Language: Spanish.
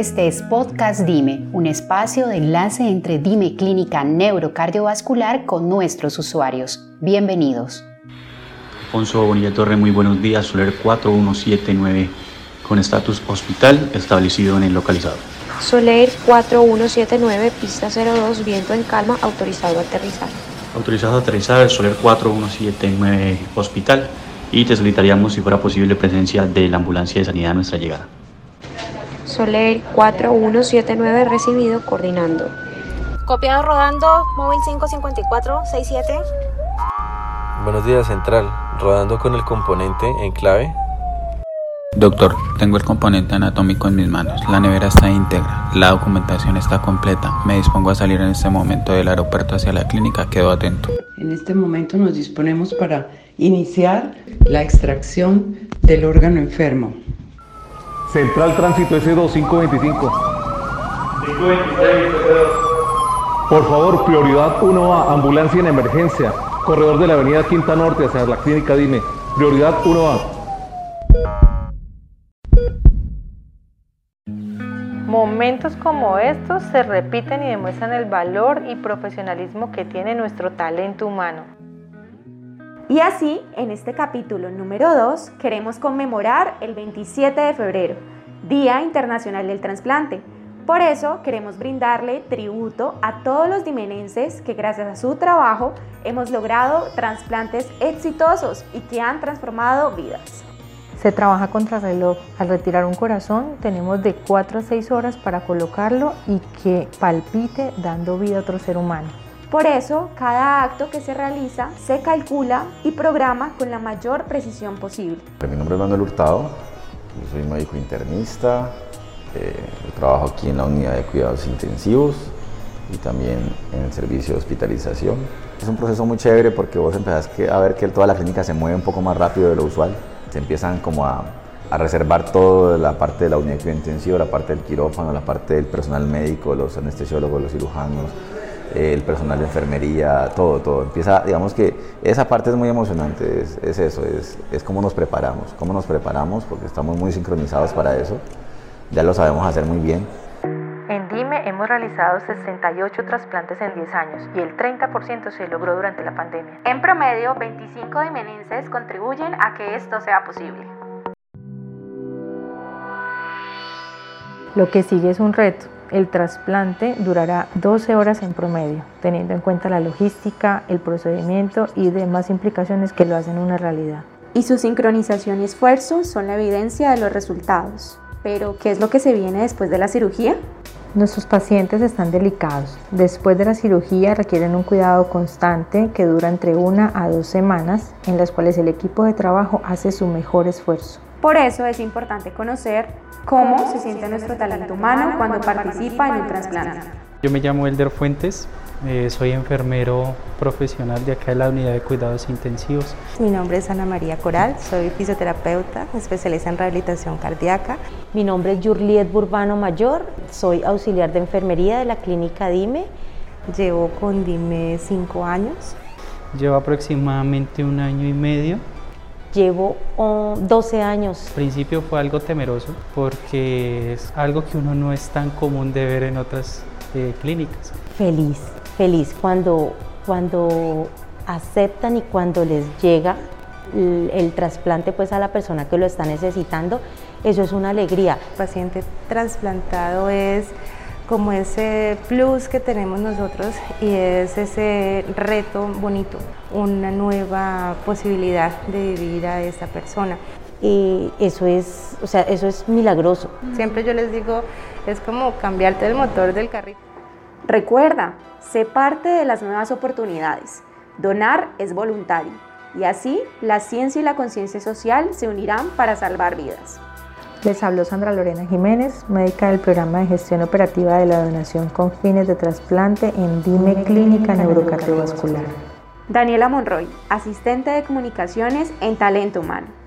Este es Podcast Dime, un espacio de enlace entre Dime Clínica Neurocardiovascular con nuestros usuarios. Bienvenidos. Alfonso Bonilla Torre, muy buenos días. Soler 4179 con estatus hospital establecido en el localizado. Soler 4179, pista 02, viento en calma, autorizado a aterrizar. Autorizado a aterrizar, Soler 4179 hospital y te solicitaríamos si fuera posible presencia de la ambulancia de sanidad a nuestra llegada. Soler 4179 recibido, coordinando. Copiado rodando, móvil 55467. Buenos días, Central. Rodando con el componente en clave. Doctor, tengo el componente anatómico en mis manos. La nevera está íntegra. La documentación está completa. Me dispongo a salir en este momento del aeropuerto hacia la clínica. Quedo atento. En este momento nos disponemos para iniciar la extracción del órgano enfermo. Central Tránsito S2525. 526, Por favor, prioridad 1A, ambulancia en emergencia. Corredor de la avenida Quinta Norte hacia la clínica Dime. Prioridad 1A. Momentos como estos se repiten y demuestran el valor y profesionalismo que tiene nuestro talento humano. Y así, en este capítulo número 2, queremos conmemorar el 27 de febrero, Día Internacional del Transplante. Por eso queremos brindarle tributo a todos los dimenenses que gracias a su trabajo hemos logrado trasplantes exitosos y que han transformado vidas. Se trabaja contra reloj. Al retirar un corazón tenemos de 4 a 6 horas para colocarlo y que palpite dando vida a otro ser humano. Por eso, cada acto que se realiza se calcula y programa con la mayor precisión posible. Mi nombre es Manuel Hurtado, yo soy médico internista, eh, trabajo aquí en la unidad de cuidados intensivos y también en el servicio de hospitalización. Es un proceso muy chévere porque vos empezás a ver que toda la clínica se mueve un poco más rápido de lo usual se empiezan como a, a reservar toda la parte de la unidad de intensiva, la parte del quirófano, la parte del personal médico, los anestesiólogos, los cirujanos, eh, el personal de enfermería, todo, todo. Empieza, digamos que esa parte es muy emocionante, es, es eso, es, es cómo nos preparamos, cómo nos preparamos, porque estamos muy sincronizados para eso, ya lo sabemos hacer muy bien. En DIME hemos realizado 68 trasplantes en 10 años y el 30% se logró durante la pandemia. En promedio, 25 dimenenses contribuyen a que esto sea posible. Lo que sigue es un reto. El trasplante durará 12 horas en promedio, teniendo en cuenta la logística, el procedimiento y demás implicaciones que lo hacen una realidad. Y su sincronización y esfuerzo son la evidencia de los resultados. Pero, ¿qué es lo que se viene después de la cirugía? Nuestros pacientes están delicados. Después de la cirugía requieren un cuidado constante que dura entre una a dos semanas, en las cuales el equipo de trabajo hace su mejor esfuerzo. Por eso es importante conocer cómo se siente nuestro talento humano cuando participa en un trasplante. Yo me llamo Elder Fuentes, eh, soy enfermero profesional de acá de la unidad de cuidados intensivos. Mi nombre es Ana María Coral, soy fisioterapeuta, especialista en rehabilitación cardíaca. Mi nombre es Jurliet Burbano Mayor, soy auxiliar de enfermería de la clínica DIME. Llevo con DIME cinco años. Llevo aproximadamente un año y medio. Llevo 12 años. Al principio fue algo temeroso porque es algo que uno no es tan común de ver en otras eh, clínicas. Feliz, feliz cuando, cuando aceptan y cuando les llega el, el, trasplante pues a la persona que lo está necesitando, eso es una alegría. El paciente trasplantado es como ese plus que tenemos nosotros y es ese reto bonito, una nueva posibilidad de vivir a esta persona. Y eso es, o sea, eso es milagroso. Siempre yo les digo, es como cambiarte el motor del carrito. Recuerda, sé parte de las nuevas oportunidades. Donar es voluntario y así la ciencia y la conciencia social se unirán para salvar vidas. Les habló Sandra Lorena Jiménez, médica del programa de gestión operativa de la donación con fines de trasplante en DIME Clínica Neurocardiovascular. Daniela Monroy, asistente de comunicaciones en Talento Humano.